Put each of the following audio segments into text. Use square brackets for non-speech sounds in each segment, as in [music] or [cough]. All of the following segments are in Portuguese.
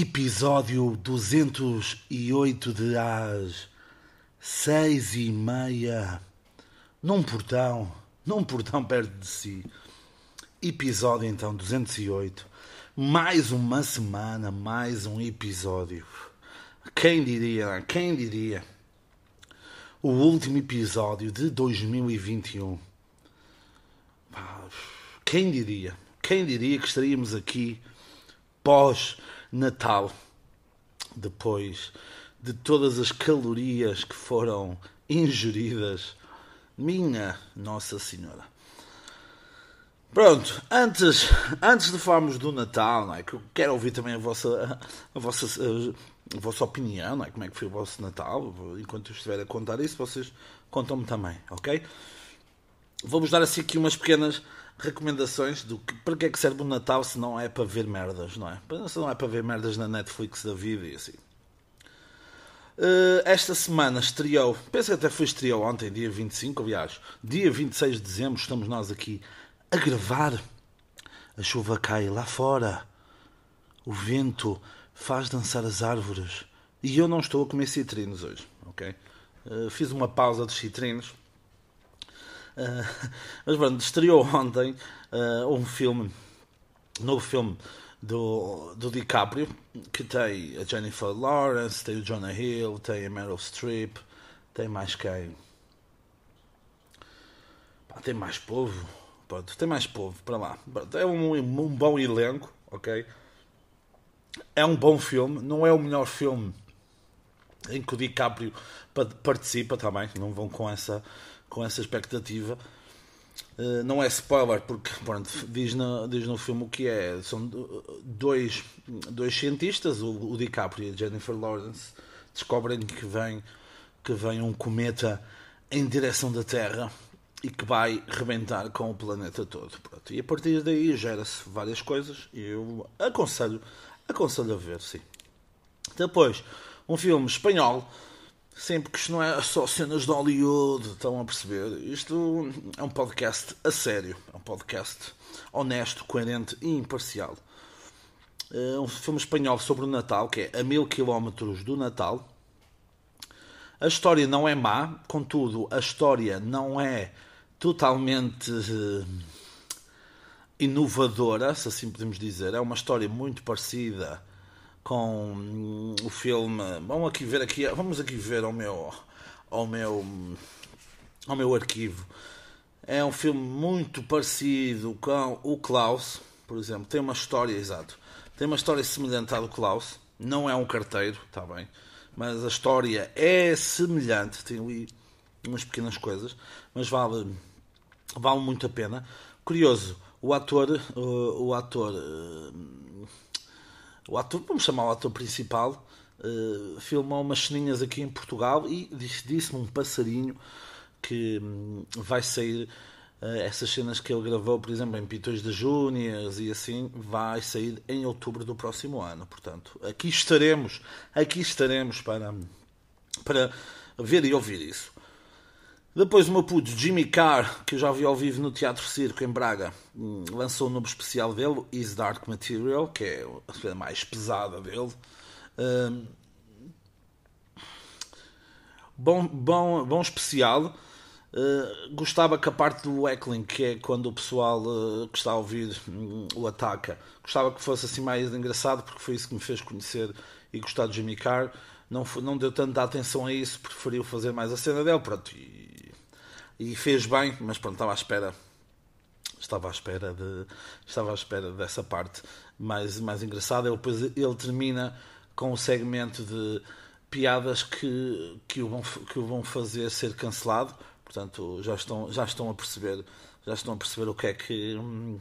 Episódio 208 de às seis e meia, num portão, num portão perto de si. Episódio então 208, mais uma semana, mais um episódio. Quem diria, quem diria? O último episódio de 2021. Quem diria? Quem diria que estaríamos aqui pós Natal, depois de todas as calorias que foram ingeridas, minha Nossa Senhora. Pronto, antes, antes de falarmos do Natal, não é? que eu quero ouvir também a vossa, a vossa, a vossa opinião, não é? como é que foi o vosso Natal, enquanto eu estiver a contar isso, vocês contam-me também, ok? Vou-vos dar assim aqui umas pequenas recomendações do que, para que é que serve o Natal se não é para ver merdas, não é? Se não é para ver merdas na Netflix da vida e assim. Uh, esta semana estreou, penso que até foi estreou ontem, dia 25, aliás, dia 26 de dezembro, estamos nós aqui a gravar. A chuva cai lá fora, o vento faz dançar as árvores e eu não estou a comer citrinos hoje, ok? Uh, fiz uma pausa dos citrinos Uh, [laughs] mas pronto, estreou ontem uh, um filme, um novo filme do, do DiCaprio, que tem a Jennifer Lawrence, tem o Jonah Hill, tem a Meryl Streep, tem mais quem? Pá, tem mais povo, pronto, tem mais povo para lá. É um, um bom elenco, ok? É um bom filme, não é o melhor filme em que o DiCaprio participa também, não vão com essa com essa expectativa. Uh, não é spoiler, porque pronto, diz, no, diz no filme o que é. São dois, dois cientistas, o, o DiCaprio e a Jennifer Lawrence, descobrem que vem, que vem um cometa em direção da Terra e que vai rebentar com o planeta todo. Pronto. E a partir daí gera-se várias coisas e eu aconselho, aconselho a ver, sim. Depois, um filme espanhol Sempre que isto não é só cenas de Hollywood, estão a perceber? Isto é um podcast a sério, é um podcast honesto, coerente e imparcial. É um filme espanhol sobre o Natal, que é A Mil Quilómetros do Natal. A história não é má, contudo, a história não é totalmente uh, inovadora, se assim podemos dizer. É uma história muito parecida com hum, o filme. Vamos aqui ver aqui, vamos aqui ver ao meu ao meu ao meu arquivo. É um filme muito parecido com o Klaus, por exemplo, tem uma história exato. Tem uma história semelhante à do Klaus, não é um carteiro, está bem, mas a história é semelhante, tem ali umas pequenas coisas, mas vale vale muito a pena. Curioso, o ator o, o ator o ator, vamos chamar o ator principal, uh, filmou umas ceninhas aqui em Portugal e disse-me um passarinho que um, vai sair uh, essas cenas que ele gravou, por exemplo, em Pitões de Júniors e assim, vai sair em outubro do próximo ano. Portanto, aqui estaremos, aqui estaremos para, para ver e ouvir isso. Depois o meu puto Jimmy Carr, que eu já vi ao vivo no Teatro Circo em Braga, hum, lançou um novo especial dele, Is Dark Material, que é a mais pesada dele. Um, bom, bom, bom especial. Uh, gostava que a parte do heckling, que é quando o pessoal uh, que está a ouvir o ataca, gostava que fosse assim mais engraçado, porque foi isso que me fez conhecer e gostar de Jimmy Carr. Não, não deu tanta atenção a isso, preferiu fazer mais a cena dele. Pronto, e e fez bem, mas pronto, estava à espera. Estava à espera de estava à espera dessa parte mais mais engraçada. Ele depois ele termina com o um segmento de piadas que que o vão que o vão fazer ser cancelado. Portanto já estão já estão a perceber já estão a perceber o que é que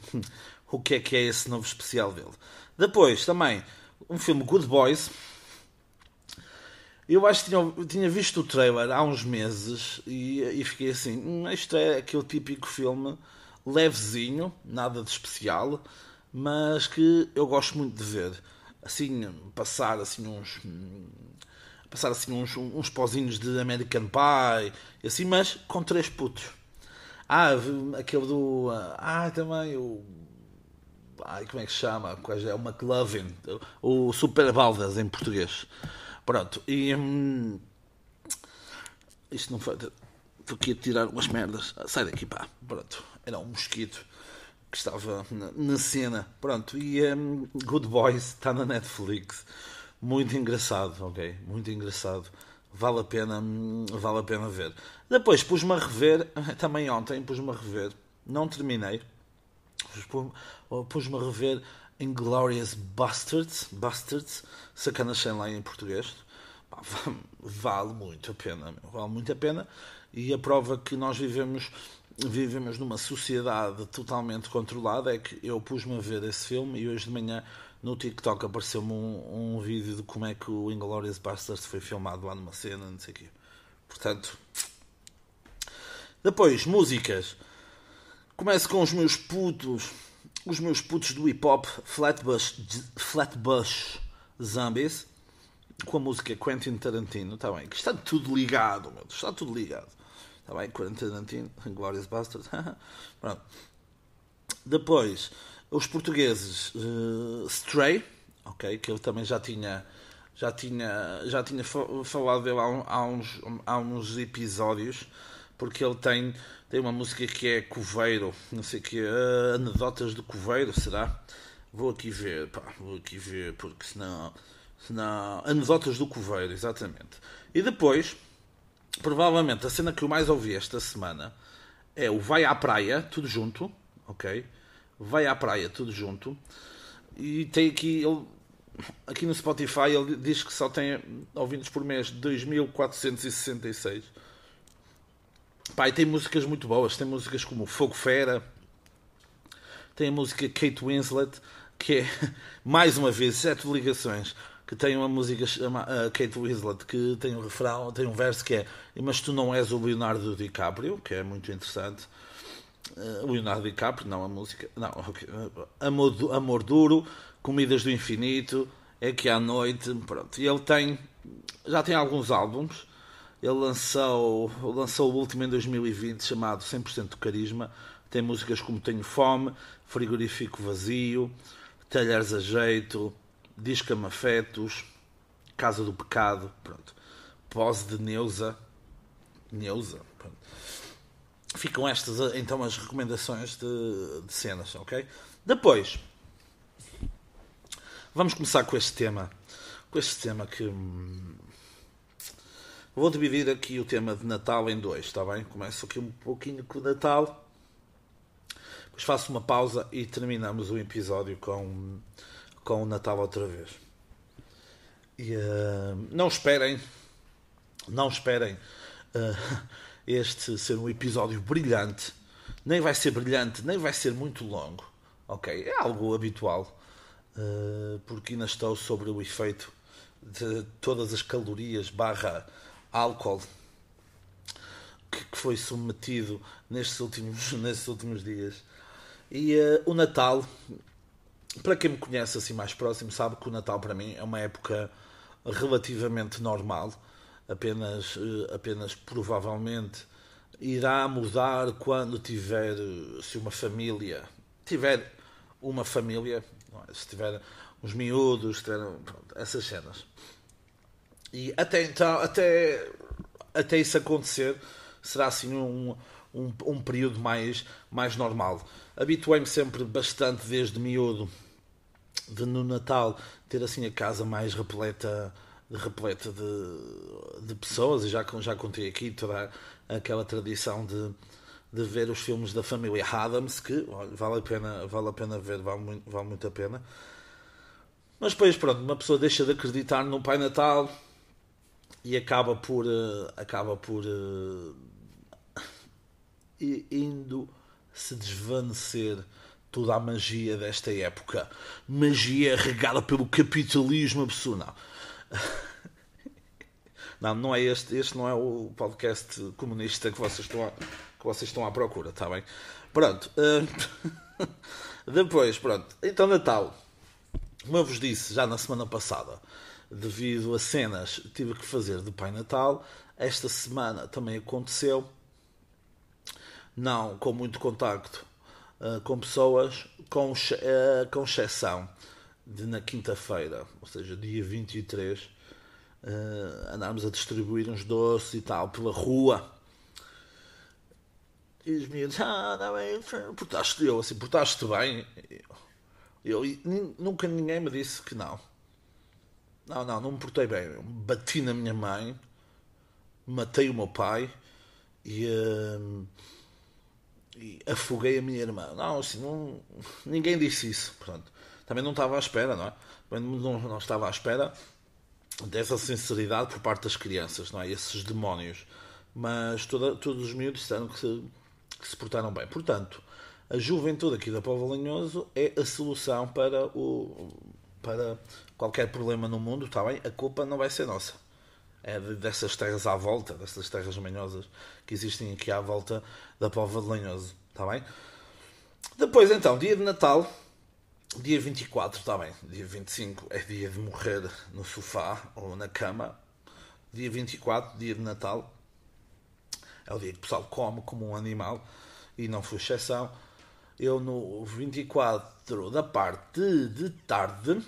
[laughs] o que é que é esse novo especial dele. Depois também um filme Good Boys eu acho que tinha, tinha visto o trailer há uns meses e, e fiquei assim: hum, isto é aquele típico filme levezinho, nada de especial, mas que eu gosto muito de ver. Assim, passar assim uns. Passar assim uns, uns pozinhos de American Pie, assim, mas com três putos. Ah, aquele do. Ah, também o. ai, como é que se chama? É o McLovin, o Super Baldas em português. Pronto, e hum, isto não foi. Estou aqui a tirar umas merdas. Sai daqui, pá. Pronto, era um mosquito que estava na, na cena. Pronto, e um, Good Boys está na Netflix. Muito engraçado, ok? Muito engraçado. Vale a pena, hum, vale a pena ver. Depois pus-me a rever, [laughs] também ontem pus-me a rever, não terminei. Pus-me a rever Inglorious Bastards, Bastards, sacanas sem em português. Vale muito a pena, vale muito a pena. E a prova que nós vivemos vivemos numa sociedade totalmente controlada é que eu pus-me a ver esse filme e hoje de manhã no TikTok apareceu-me um, um, vídeo de como é que o Inglourious Basterds foi filmado lá numa cena, não sei o quê. Portanto, depois, músicas. Começo com os meus putos, os meus putos do hip hop, Flatbush, Flatbush Zombies, com a música Quentin Tarantino, está bem, que está tudo ligado, meu, está tudo ligado. Está bem? Tarantino, [laughs] Glorious Bastards. [laughs] Pronto. Depois, os portugueses uh, Stray, ok, que eu também já tinha já tinha já tinha falado dele há, uns, há uns episódios porque ele tem tem uma música que é Coveiro não sei que uh, anedotas do Coveiro será vou aqui ver pá, vou aqui ver porque senão senão anedotas do Coveiro exatamente e depois provavelmente a cena que eu mais ouvi esta semana é o Vai à Praia, tudo junto, ok? Vai à Praia, tudo junto. E tem aqui, ele, aqui no Spotify, ele diz que só tem ouvintes por mês 2466. Pá, tem músicas muito boas, tem músicas como Fogo Fera, tem a música Kate Winslet, que é, [laughs] mais uma vez, sete ligações que tem uma música chamada uh, Kate Winslet que tem um refrão, tem um verso que é Mas tu não és o Leonardo DiCaprio, que é muito interessante. Uh, Leonardo DiCaprio, não a música, não, okay. amor, amor duro, comidas do infinito, é que à noite, pronto. E ele tem, já tem alguns álbuns. Ele lançou, lançou o último em 2020 chamado 100% de Carisma. Tem músicas como Tenho Fome, Frigorífico Vazio, Talheres a Jeito, Disca-me Casa do Pecado, pronto. Pose de Neuza. Neuza, pronto. Ficam estas então as recomendações de, de cenas, ok? Depois, vamos começar com este tema. Com este tema que. Hum, vou dividir aqui o tema de Natal em dois, está bem? Começo aqui um pouquinho com o Natal, depois faço uma pausa e terminamos o episódio com com o Natal outra vez. E, uh, não esperem, não esperem uh, este ser um episódio brilhante. Nem vai ser brilhante, nem vai ser muito longo. Ok, é algo habitual, uh, porque ainda estou sobre o efeito de todas as calorias barra álcool que, que foi submetido nestes últimos, [laughs] nestes últimos dias. E o Natal para quem me conhece assim mais próximo, sabe que o Natal para mim é uma época relativamente normal, apenas, eh, apenas provavelmente irá mudar quando tiver, se uma família tiver uma família, é? se tiver uns miúdos, tiver, pronto, essas cenas. E até então, até, até isso acontecer, será assim um, um, um período mais, mais normal. Habituei-me sempre bastante desde miúdo de no Natal ter assim a casa mais repleta repleta de, de pessoas e já, já contei aqui toda aquela tradição de, de ver os filmes da família Adams que olha, vale a pena vale a pena ver vale muito, vale muito a pena mas depois pronto uma pessoa deixa de acreditar no Pai Natal e acaba por uh, acaba por uh, indo se desvanecer toda a magia desta época. Magia regada pelo capitalismo absurdo. Não. [laughs] Não, não é este. Este não é o podcast comunista que vocês estão, a, que vocês estão à procura, está bem? Pronto. Uh, [laughs] depois, pronto. Então, Natal. Como eu vos disse já na semana passada, devido a cenas tive que fazer do Pai Natal, esta semana também aconteceu. Não com muito contacto uh, com pessoas, com, uh, com exceção de na quinta-feira, ou seja, dia 23, uh, andarmos a distribuir uns doces e tal pela rua. E os miúdos, ah, não bem, portaste eu assim, portaste bem. Eu, eu, nunca ninguém me disse que não. Não, não, não me portei bem. Bati na minha mãe, matei o meu pai e, uh, e afoguei a minha irmã. Não, assim, não, ninguém disse isso. Portanto, também não estava à espera, não é? Não, não estava à espera dessa sinceridade por parte das crianças, não é? Esses demónios. Mas toda, todos os miúdos disseram que se, que se portaram bem. Portanto, a juventude aqui da Povo Lanhoso é a solução para, o, para qualquer problema no mundo, está bem? A culpa não vai ser nossa. É dessas terras à volta, dessas terras manhosas que existem aqui à volta da Povo de Lanhoso, está bem? Depois, então, dia de Natal, Dia 24, está bem. Dia 25 é dia de morrer no sofá ou na cama. Dia 24, dia de Natal, é o dia que o pessoal come como um animal e não foi exceção. Eu no 24 da parte de tarde,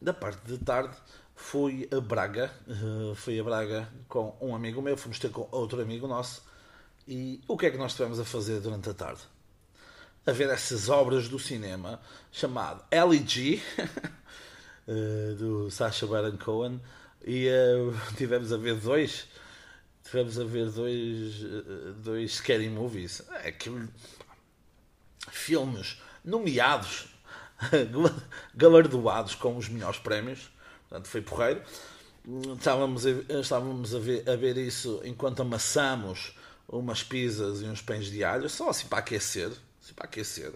da parte de tarde, fui a Braga, uh, fui a Braga com um amigo meu, fomos ter com outro amigo nosso. E o que é que nós estivemos a fazer durante a tarde? a ver essas obras do cinema chamado LG [laughs] eh, do Sacha Baron Cohen e uh, [laughs] tivemos a ver dois tivemos a ver dois dois scary movies é que filmes nomeados [laughs] galardoados com os melhores prémios portanto foi porreiro estávamos a, estávamos a ver, a ver isso enquanto amassamos umas pizzas e uns pães de alho só assim para aquecer assim, para aquecer.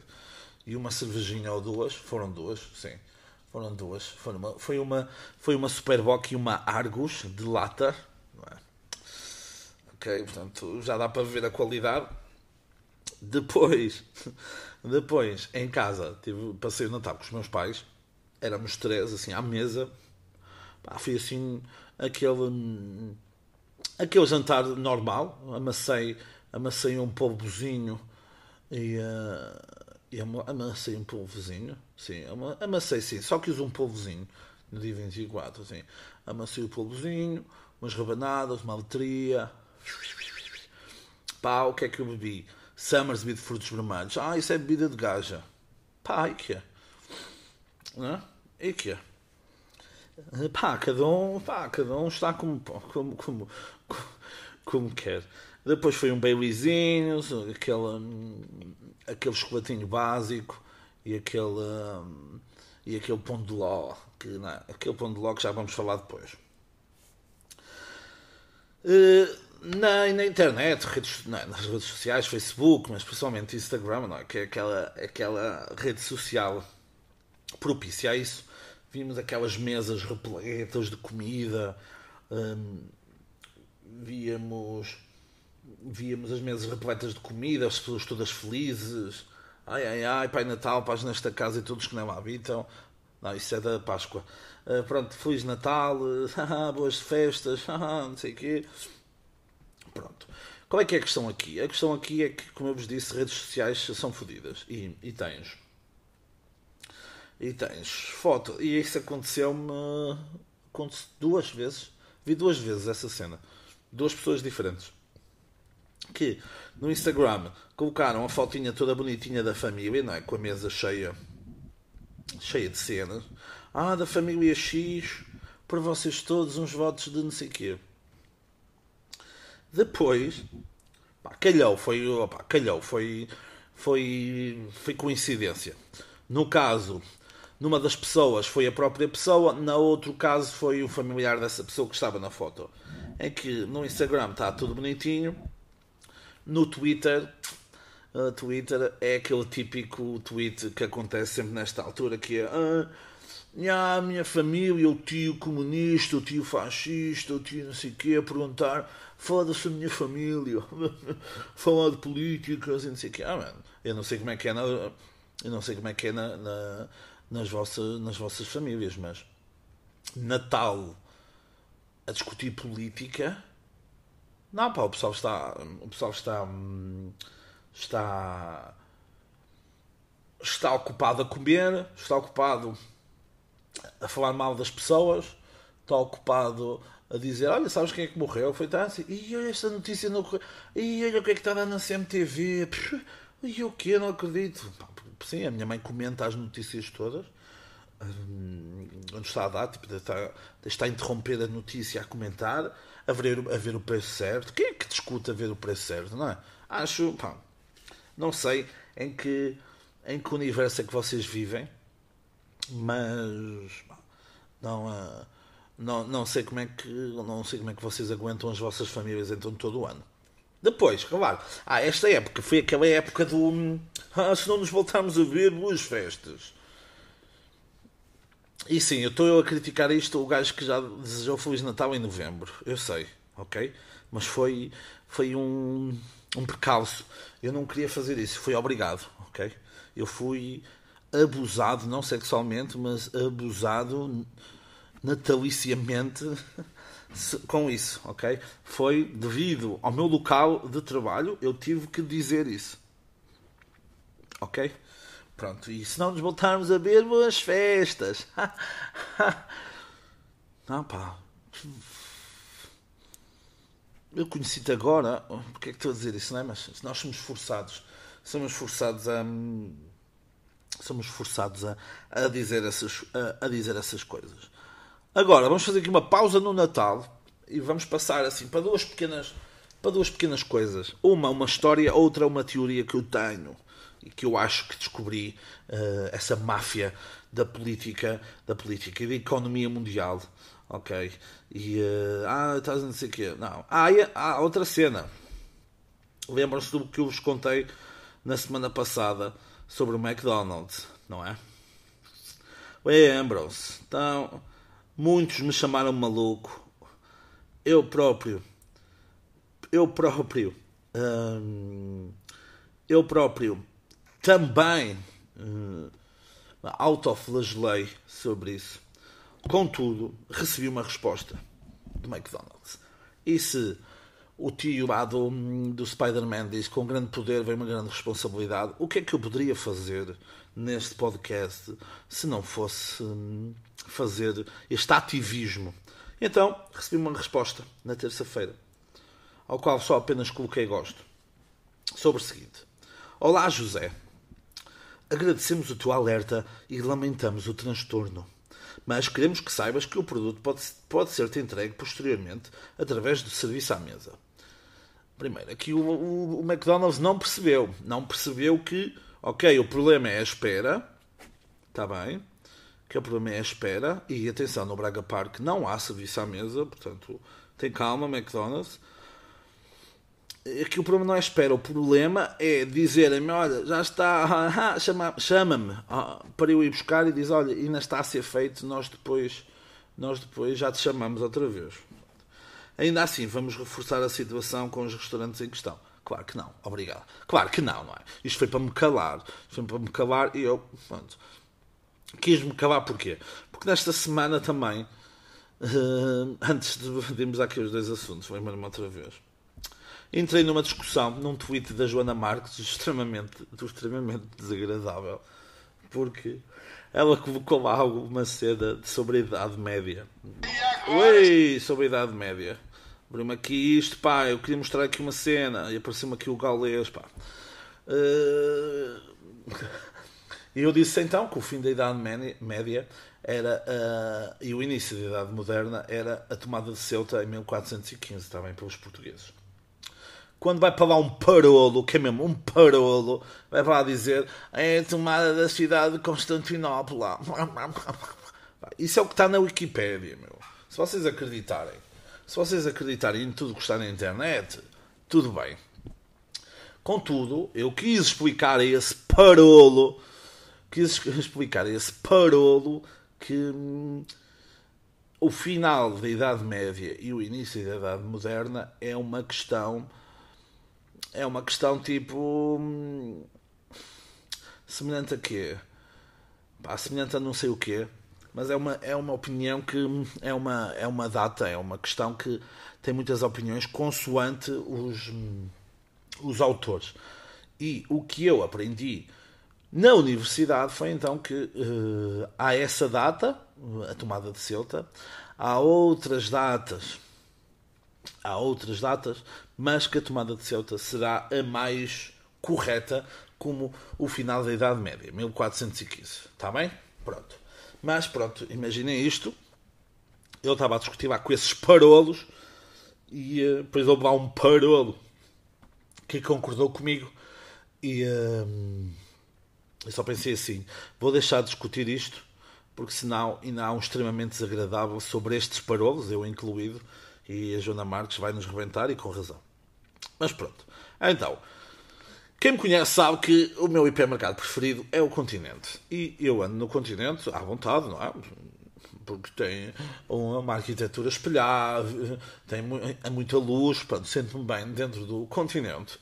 E uma cervejinha ou duas, foram duas, sim. Foram duas. Foi uma, foi uma, foi uma Superboc e uma Argus de lata. É? Ok, portanto já dá para ver a qualidade. Depois, [laughs] depois em casa, tive, passei o Natal com os meus pais. Éramos três, assim, à mesa. Pá, foi assim aquele, aquele jantar normal. Amacei, amacei um polvozinho e, uh, e amassei um polvozinho. Sim, amassei sim, só que uso um polvozinho no dia 24. Assim. Amassei o polvozinho, umas rabanadas, uma letria. Pá, o que é que eu bebi? Summersby de frutos vermelhos. Ah, isso é bebida de gaja. Pá, e que é? E que é? Pá, cada um, pá, cada um está como, como, como, como quer. Depois foi um Baileyzinho, aquele, aquele chocolatinho básico e aquele, e aquele pão de ló. Que, não, é? aquele pão de ló que já vamos falar depois. Eh, na, na internet, redes, nas redes sociais, Facebook, mas principalmente Instagram, não, é? que é aquela, aquela rede social propícia a isso. Vimos aquelas mesas repletas de comida, hum, víamos víamos as mesas repletas de comida, as pessoas todas felizes. Ai, ai, ai, Pai Natal, paz nesta casa e todos que não habitam. Não, isso é da Páscoa. Uh, pronto, Feliz Natal, [laughs] boas festas, [laughs] não sei o quê. Pronto. Qual é que é a questão aqui? A questão aqui é que, como eu vos disse, redes sociais são fodidas. E, e tens. E tens foto. E isso aconteceu-me duas vezes. Vi duas vezes essa cena. Duas pessoas diferentes que no Instagram colocaram a fotinha toda bonitinha da família, não é? Com a mesa cheia, cheia de cenas. Ah, da família X, para vocês todos uns votos de não sei quê. Depois, pá, calhou, foi, opa, calhou, foi, foi, foi coincidência. No caso, numa das pessoas foi a própria pessoa, no outro caso foi o familiar dessa pessoa que estava na foto. É que no Instagram está tudo bonitinho, no Twitter, uh, Twitter é aquele típico tweet que acontece sempre nesta altura, que é ah, a minha família, o tio comunista, o tio fascista, o tio não sei o quê, a perguntar, foda-se a minha família, [laughs] falar de políticas e não sei o quê. Ah, mano, eu não sei como é que é na, eu não sei como é que é na, na, nas, vossas, nas vossas famílias, mas Natal a discutir política não, pá, o pessoal está. O pessoal está. Está. está ocupado a comer, está ocupado a falar mal das pessoas, está ocupado a dizer, olha, sabes quem é que morreu? Foi tá assim, e olha esta notícia no e olha o que é que está na CMTV, e o que? Não acredito. Sim, a minha mãe comenta as notícias todas, hum, onde está a dar, tipo, está, está a interromper a notícia a comentar, a ver, a ver o preço certo. Quem é que discute a ver o preço certo, não é? Acho, pá, não sei em que, em que universo é que vocês vivem, mas não, uh, não, não sei como é que não sei como é que vocês aguentam as vossas famílias então todo o ano. Depois, claro, ah, esta época foi aquela época do ah, se não nos voltarmos a ver, boas festas. E sim, eu estou a criticar isto, o gajo que já desejou Feliz Natal em novembro, eu sei, ok? Mas foi, foi um, um percalço. Eu não queria fazer isso, fui obrigado, ok? Eu fui abusado, não sexualmente, mas abusado nataliciamente com isso, ok? Foi devido ao meu local de trabalho, eu tive que dizer isso. Ok? Pronto, e se não nos voltarmos a ver, boas festas. [laughs] não, pá. Eu conheci-te agora. Porque é que estou a dizer isso, não é? Mas nós somos forçados. Somos forçados a. Somos forçados a, a, dizer, essas, a, a dizer essas coisas. Agora, vamos fazer aqui uma pausa no Natal e vamos passar assim para duas pequenas, para duas pequenas coisas. Uma, uma história, outra, uma teoria que eu tenho e que eu acho que descobri uh, essa máfia da política, da política e da economia mundial. Ok? E. Uh, ah, estás a dizer quê? Não. E, ah, outra cena. Lembram-se do que eu vos contei na semana passada sobre o McDonald's, não é? Lembram-se. Então, muitos me chamaram maluco. Eu próprio. Eu próprio. Hum, eu próprio também uh, autoflagelei sobre isso. Contudo, recebi uma resposta do McDonald's. E se o tio lá do, do Spider-Man diz com grande poder vem uma grande responsabilidade, o que é que eu poderia fazer neste podcast se não fosse hum, fazer este ativismo? Então, recebi uma resposta na terça-feira, ao qual só apenas coloquei gosto. Sobre o seguinte: Olá, José. Agradecemos o teu alerta e lamentamos o transtorno. Mas queremos que saibas que o produto pode, pode ser-te entregue posteriormente através do serviço à mesa. Primeiro, aqui o, o, o McDonald's não percebeu. Não percebeu que, ok, o problema é a espera. Está bem. Que o problema é a espera. E atenção, no Braga Park não há serviço à mesa. Portanto, tem calma, McDonald's que o problema não é espera, o problema é dizerem-me, olha, já está, [laughs] chama-me para eu ir buscar e diz, olha, ainda está a ser feito, nós depois, nós depois já te chamamos outra vez. Ainda assim, vamos reforçar a situação com os restaurantes em questão. Claro que não, obrigado. Claro que não, não é? Isto foi para me calar. Isto foi para me calar e eu, pronto, quis-me calar porquê? Porque nesta semana também, uh, antes de irmos aqui os dois assuntos, lembro-me outra vez entrei numa discussão num tweet da Joana Marques extremamente, extremamente desagradável porque ela colocou lá alguma seda sobre a Idade Média. Ui, sobre a Idade Média. Abriu-me aqui isto, pá, eu queria mostrar aqui uma cena e apareceu-me aqui o galês, pá. E [laughs] eu disse então que o fim da Idade Média era uh... e o início da Idade Moderna era a tomada de Ceuta em 1415, também pelos portugueses quando vai para lá um parolo, que é mesmo um parolo, vai para lá dizer é a tomada da cidade de Constantinopla. [laughs] Isso é o que está na Wikipédia, meu. Se vocês acreditarem, se vocês acreditarem em tudo que está na internet, tudo bem. Contudo, eu quis explicar a esse parolo, quis explicar a esse parolo que hum, o final da Idade Média e o início da Idade Moderna é uma questão é uma questão tipo. Hum, semelhante a quê? Pá, semelhante a não sei o quê. Mas é uma, é uma opinião que. Hum, é uma, é uma data, é uma questão que tem muitas opiniões consoante os, hum, os autores. E o que eu aprendi Na universidade foi então que uh, há essa data, a tomada de Ceuta, há outras datas, há outras datas, mas que a tomada de Ceuta será a mais correta como o final da Idade Média, 1415. Está bem? Pronto. Mas pronto, imaginem isto. Eu estava a discutir lá com esses parolos e uh, depois houve lá um parolo que concordou comigo e uh, eu só pensei assim: vou deixar de discutir isto porque senão ainda há um extremamente desagradável sobre estes parolos, eu incluído, e a Joana Marques vai nos rebentar e com razão. Mas pronto. Então, quem me conhece sabe que o meu hipermercado preferido é o continente. E eu ando no continente à vontade, não é? Porque tem uma arquitetura espelhada, tem muita luz, pronto, sinto-me bem dentro do continente.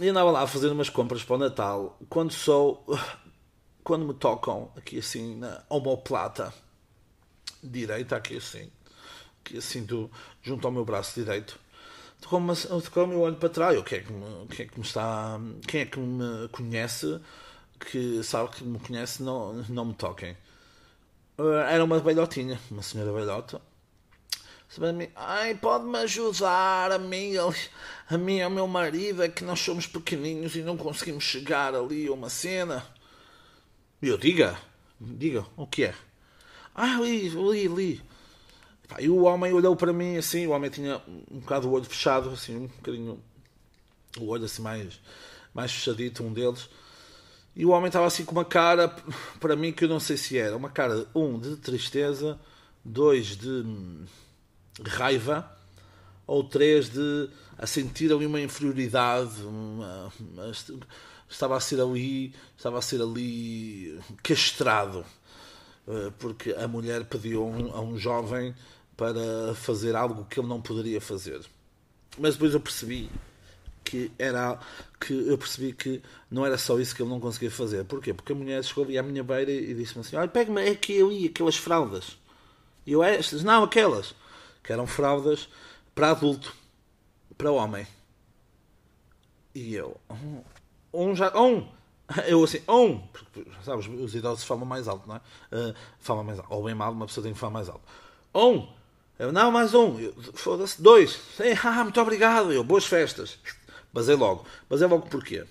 E andava lá a fazer umas compras para o Natal, quando sou. Quando me tocam aqui assim na omoplata direita, aqui assim, aqui assim do, junto ao meu braço direito, tocou-me eu olho para trás. O que, é que me, que é que me está. Quem é que me conhece, que sabe que me conhece, não, não me toquem. Eh, era uma velhotinha, uma senhora velhota. Ai, pode-me ajudar a mim, a mim e ao meu marido, é que nós somos pequeninos e não conseguimos chegar ali a uma cena. E eu, diga, diga, o que é? Ah, ali, ali, ali. E o homem olhou para mim assim, o homem tinha um bocado o olho fechado, assim, um bocadinho o olho assim mais, mais fechadito, um deles. E o homem estava assim com uma cara, para mim, que eu não sei se era. Uma cara, um, de tristeza, dois, de raiva, ou três, de a sentir ali uma inferioridade, uma, uma, estava a ser ali, estava a ser ali castrado, eh, porque a mulher pediu a um jovem para fazer algo que ele não poderia fazer. Mas depois eu percebi que era que eu percebi que não era só isso que ele não conseguia fazer. Porquê? Porque a mulher chegou ali à minha beira e disse-me assim: Olha, pega-me aqui ali aquelas fraldas. E eu, estas? Não, aquelas. Que eram fraldas para adulto, para homem. E eu, um já, um. [laughs] Eu assim, um. Porque, sabes, os idosos falam mais alto, não é? Uh, falam mais alto. Ou bem mal, uma pessoa tem que falar mais alto. Um. Eu, não, mais um. Foda-se, dois. [laughs] Ah, muito obrigado. Eu, boas festas. Basei logo. Basei logo porquê?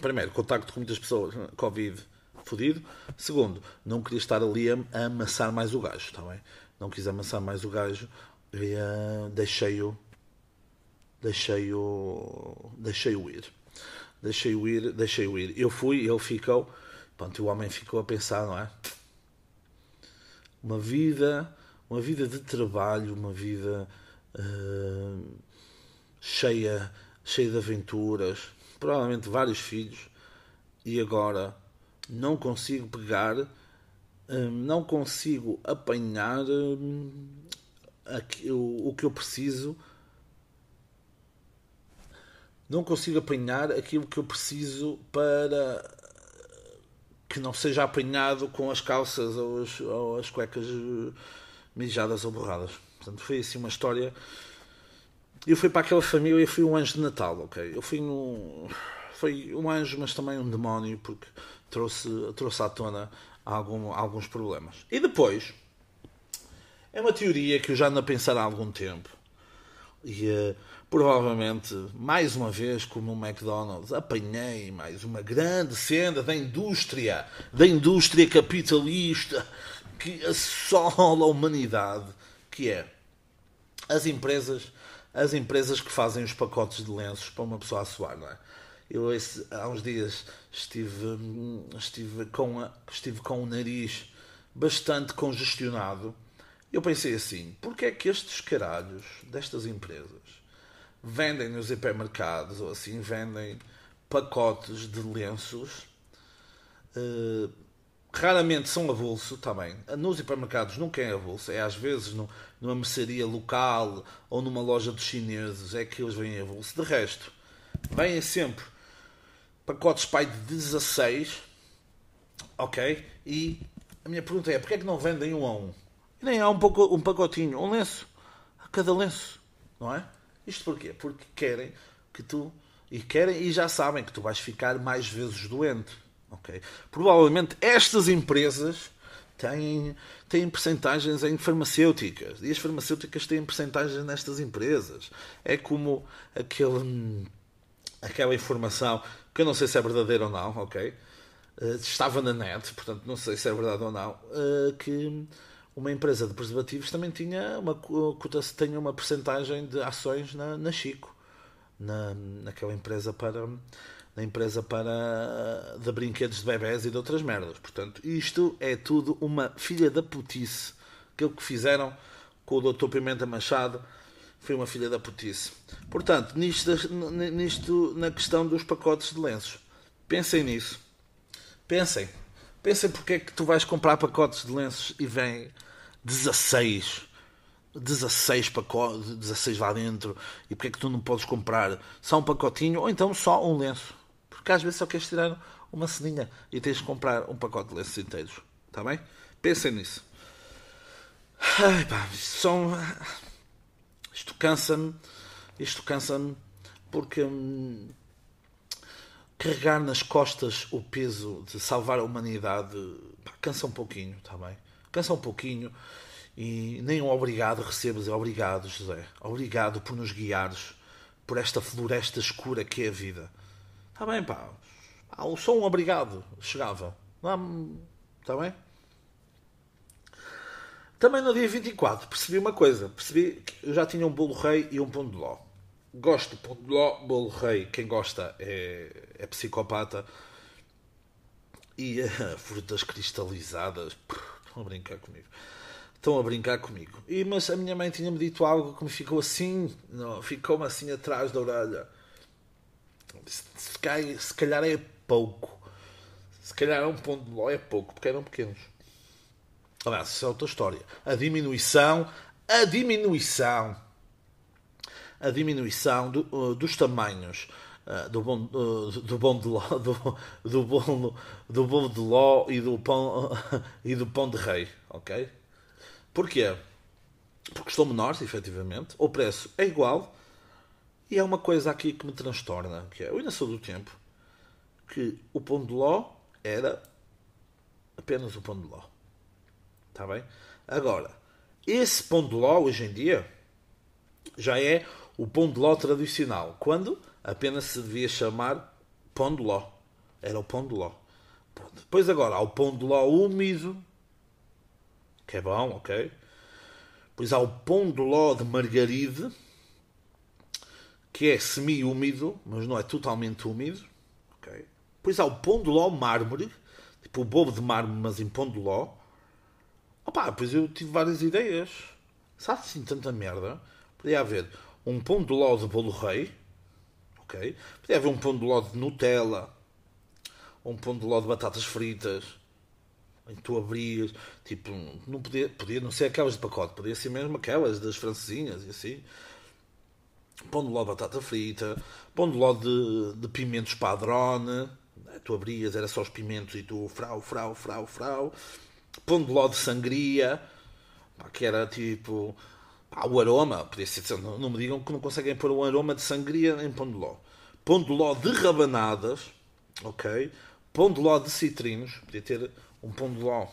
Primeiro, contacto com muitas pessoas, Covid, fodido. Segundo, não queria estar ali a, a amassar mais o gajo, está bem? Não quis amassar mais o gajo e uh, deixei-o. Deixei-o. Deixei-o ir. Deixei-o ir, deixei-o ir. Eu fui, ele ficou. Pronto, o homem ficou a pensar, não é? Uma vida uma vida de trabalho, uma vida uh, cheia, cheia de aventuras, provavelmente vários filhos, e agora não consigo pegar, uh, não consigo apanhar o, o que eu preciso. Não consigo apanhar aquilo que eu preciso para que não seja apanhado com as calças ou as, ou as cuecas mijadas ou borradas. Portanto, foi assim uma história. Eu fui para aquela família e fui um anjo de Natal, ok? Eu fui no. Foi um anjo, mas também um demónio, porque trouxe, trouxe à tona algum, alguns problemas. E depois, é uma teoria que eu já ando a pensar há algum tempo. E uh, provavelmente, mais uma vez, como o McDonald's, apanhei mais uma grande cena da indústria, da indústria capitalista que assola a humanidade, que é as empresas, as empresas que fazem os pacotes de lenços para uma pessoa assoar, não é? Eu esse, há uns dias estive, estive, com a, estive com o nariz bastante congestionado. Eu pensei assim, porque é que estes caralhos destas empresas vendem nos hipermercados ou assim, vendem pacotes de lenços uh, raramente são avulso também. Nos hipermercados nunca é avulso, é às vezes no, numa mercearia local ou numa loja dos chineses é que eles vêm avulso. De resto, vêm sempre pacotes pai de 16, ok? E a minha pergunta é, porquê é que não vendem um a um? E nem há um, pouco, um pacotinho, um lenço, a cada lenço, não é? Isto porquê? Porque querem que tu E querem e já sabem que tu vais ficar mais vezes doente. Okay? Provavelmente estas empresas têm, têm percentagens em farmacêuticas. E as farmacêuticas têm percentagens nestas empresas. É como aquele, aquela informação que eu não sei se é verdadeira ou não, ok? Uh, estava na net, portanto não sei se é verdade ou não, uh, que uma empresa de preservativos também tinha uma, tinha uma percentagem de ações na, na Chico, na, naquela empresa para na empresa para de brinquedos de bebés e de outras merdas. Portanto, isto é tudo uma filha da putice. Aquilo que fizeram com o Dr. Pimenta Machado foi uma filha da putice. Portanto, nisto, nisto na questão dos pacotes de lenços, pensem nisso. Pensem. Pensem porque é que tu vais comprar pacotes de lenços e vem 16 16 pacotes, 16 lá dentro, e porque é que tu não podes comprar só um pacotinho ou então só um lenço? Porque às vezes só queres tirar uma ceninha e tens de comprar um pacote de lenços inteiros. Está bem? Pensem nisso. Ai, pá, são. Isto cansa-me. Isto cansa-me porque hum, carregar nas costas o peso de salvar a humanidade pá, cansa um pouquinho, está bem? Cansa um pouquinho e nem um obrigado recebes. É obrigado, José. Obrigado por nos guiares por esta floresta escura que é a vida. Está bem, pá. Ah, só um obrigado chegava. Está bem? Também no dia 24 percebi uma coisa. Percebi que eu já tinha um bolo rei e um pão de ló. Gosto de pão de ló, bolo rei. Quem gosta é, é psicopata. E uh, [laughs] frutas cristalizadas. Estão a brincar comigo. Estão a brincar comigo. E, mas a minha mãe tinha-me dito algo que me ficou assim. Ficou-me assim atrás da orelha se, calhar, é pouco. Se calhar é um ponto de é pouco, porque eram pequenos. Aliás, isso é outra história. A diminuição, a diminuição, a diminuição do, uh, dos tamanhos uh, do bom, uh, do bom de ló, do, do bom, do bom de ló e do pão [laughs] e do pão de rei, ok? Porquê? Porque estão menores, efetivamente. O preço é igual, e há uma coisa aqui que me transtorna, que é, eu ainda sou do tempo que o pão de ló era apenas o pão de ló. Está bem? Agora, esse pão de ló, hoje em dia, já é o pão de ló tradicional, quando apenas se devia chamar pão de ló. Era o pão de ló. Depois agora há o pão de ló úmido, que é bom, ok? Depois há o pão de ló de margaride, que é semi-úmido, mas não é totalmente úmido. Okay? Depois há o pão de ló mármore, tipo o bobo de mármore, mas em pão de ló. Opa, depois eu tive várias ideias. Sabe assim tanta merda? Podia haver um pão de bolo rei, ok? Podia haver um pão de Nutella, um pão de ló de batatas fritas, em que tu abrias, tipo, não podia, podia não ser aquelas de pacote, podia ser mesmo aquelas das francesinhas e assim pão de ló de batata frita, pão de ló de, de pimentos padrone, né? tu abrias, era só os pimentos e tu frau, frau, frau, frau, pão de ló de sangria, que era tipo pá, o aroma, podia ser, não, não me digam que não conseguem pôr um aroma de sangria em pão de ló. Pão de ló de rabanadas, ok? Pão de ló de citrinos, podia ter um pão de ló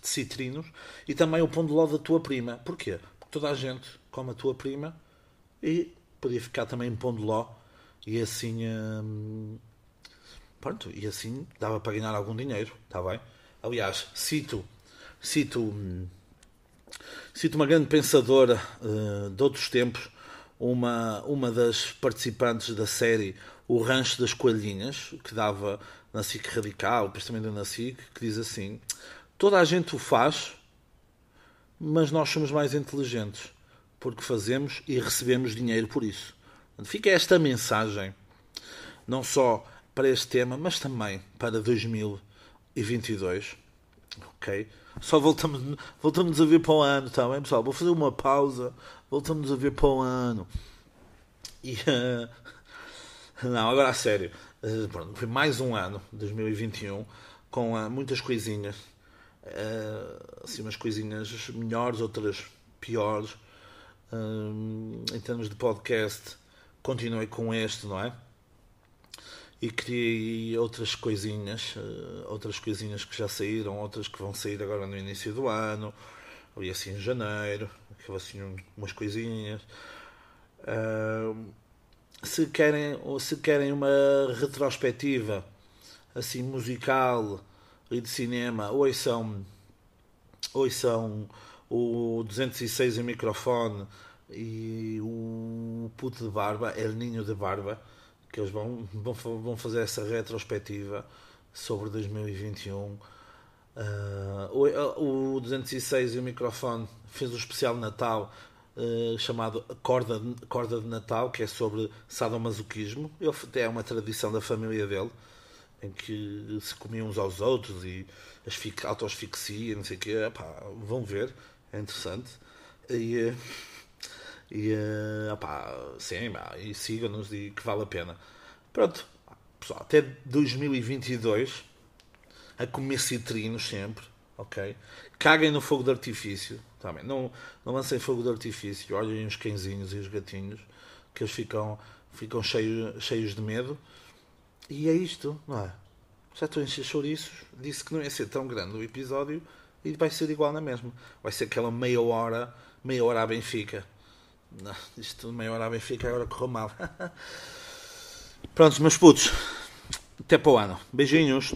de citrinos e também o pão de ló da tua prima. Porquê? Porque toda a gente come a tua prima e podia ficar também em pão de ló e assim hum, pronto, e assim dava para ganhar algum dinheiro, está bem? Aliás, cito cito hum, cito uma grande pensadora uh, de outros tempos, uma, uma das participantes da série O Rancho das Coelhinhas, que dava na SIC Radical, também na SIC, que diz assim: toda a gente o faz, mas nós somos mais inteligentes porque fazemos e recebemos dinheiro por isso. Fica esta mensagem, não só para este tema, mas também para 2022. Ok? Só voltamos, voltamos a ver para o ano, tá bem, pessoal? Vou fazer uma pausa, voltamos a ver para o ano. E. Uh, [laughs] não, agora a sério. Uh, pronto, foi mais um ano, 2021, com uh, muitas coisinhas. assim, umas coisinhas melhores, outras piores em termos de podcast, continuei com este, não é? e criei outras coisinhas, uh, outras coisinhas que já saíram, outras que vão sair agora no início do ano, ali assim em janeiro, assim umas coisinhas. Uh, se querem, se querem uma retrospectiva assim musical e de cinema, ouçam, ouçam o 206 em microfone e o puto de barba, El Ninho de Barba, que eles vão, vão, vão fazer essa retrospectiva sobre 2021. Uh, o, o 206 e o microfone fez um especial de Natal uh, chamado Corda, Corda de Natal, que é sobre sadomasoquismo. Ele, é uma tradição da família dele, em que se comiam uns aos outros e autoasfixia, não sei o quê. Epá, vão ver, é interessante. E, e, uh, opá, sim, e sigam-nos e que vale a pena. Pronto, pessoal, até 2022 a comer citrinos sempre, ok? Caguem no fogo de artifício, também. Não, não lancem fogo de artifício, olhem os cãezinhos e os gatinhos, que eles ficam, ficam cheios, cheios de medo. E é isto, não é? Já estou a encher chouriços, disse que não ia ser tão grande o episódio e vai ser igual na mesma. Vai ser aquela meia hora, meia hora a Benfica. Não, isto meia hora a Benfica agora correu mal. [laughs] Prontos, meus putos. Até para o ano. Beijinhos.